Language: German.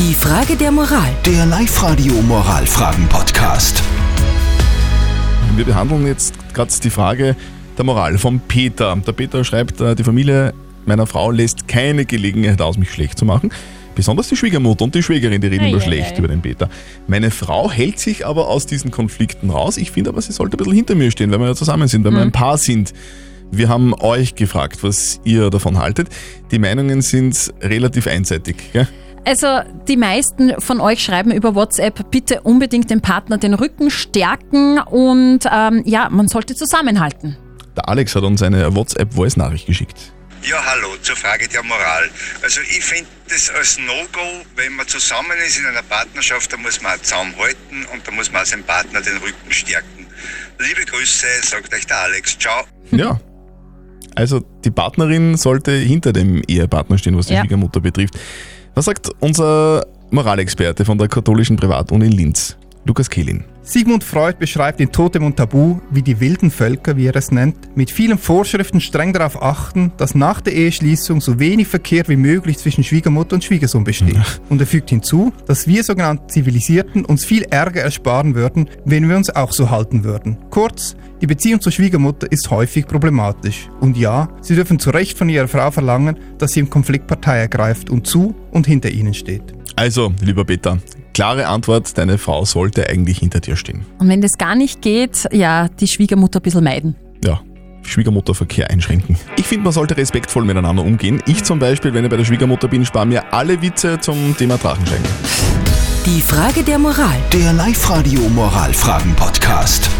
Die Frage der Moral. Der Live-Radio Moralfragen-Podcast. Wir behandeln jetzt gerade die Frage der Moral vom Peter. Der Peter schreibt, äh, die Familie meiner Frau lässt keine Gelegenheit aus, mich schlecht zu machen. Besonders die Schwiegermutter und die Schwägerin, die reden ei, schlecht über den Peter. Meine Frau hält sich aber aus diesen Konflikten raus. Ich finde aber, sie sollte ein bisschen hinter mir stehen, weil wir ja zusammen sind, weil wir ein Paar sind. Wir haben euch gefragt, was ihr davon haltet. Die Meinungen sind relativ einseitig. Gell? Also die meisten von euch schreiben über WhatsApp, bitte unbedingt dem Partner den Rücken stärken und ähm, ja, man sollte zusammenhalten. Der Alex hat uns eine WhatsApp-Voice-Nachricht geschickt. Ja, hallo, zur Frage der Moral. Also ich finde das als No-Go, wenn man zusammen ist in einer Partnerschaft, da muss man auch zusammenhalten und da muss man auch seinem Partner den Rücken stärken. Liebe Grüße, sagt euch der Alex. Ciao. Ja. Also die Partnerin sollte hinter dem Ehepartner stehen, was die Ja. Schwiegermutter betrifft. Was sagt unser Moralexperte von der katholischen Privatuni Linz, Lukas Kehlin? Sigmund Freud beschreibt in Totem und Tabu, wie die wilden Völker, wie er es nennt, mit vielen Vorschriften streng darauf achten, dass nach der Eheschließung so wenig Verkehr wie möglich zwischen Schwiegermutter und Schwiegersohn besteht. Und er fügt hinzu, dass wir sogenannten Zivilisierten uns viel Ärger ersparen würden, wenn wir uns auch so halten würden. Kurz, die Beziehung zur Schwiegermutter ist häufig problematisch. Und ja, Sie dürfen zu Recht von Ihrer Frau verlangen, dass sie im Konflikt Partei ergreift und zu und hinter Ihnen steht. Also, lieber Peter, klare Antwort, deine Frau sollte eigentlich hinter dir stehen. Und wenn das gar nicht geht, ja, die Schwiegermutter ein bisschen meiden. Ja, Schwiegermutterverkehr einschränken. Ich finde, man sollte respektvoll miteinander umgehen. Ich zum Beispiel, wenn ich bei der Schwiegermutter bin, spare mir alle Witze zum Thema Drachensteigen. Die Frage der Moral. Der Live-Radio Moralfragen-Podcast.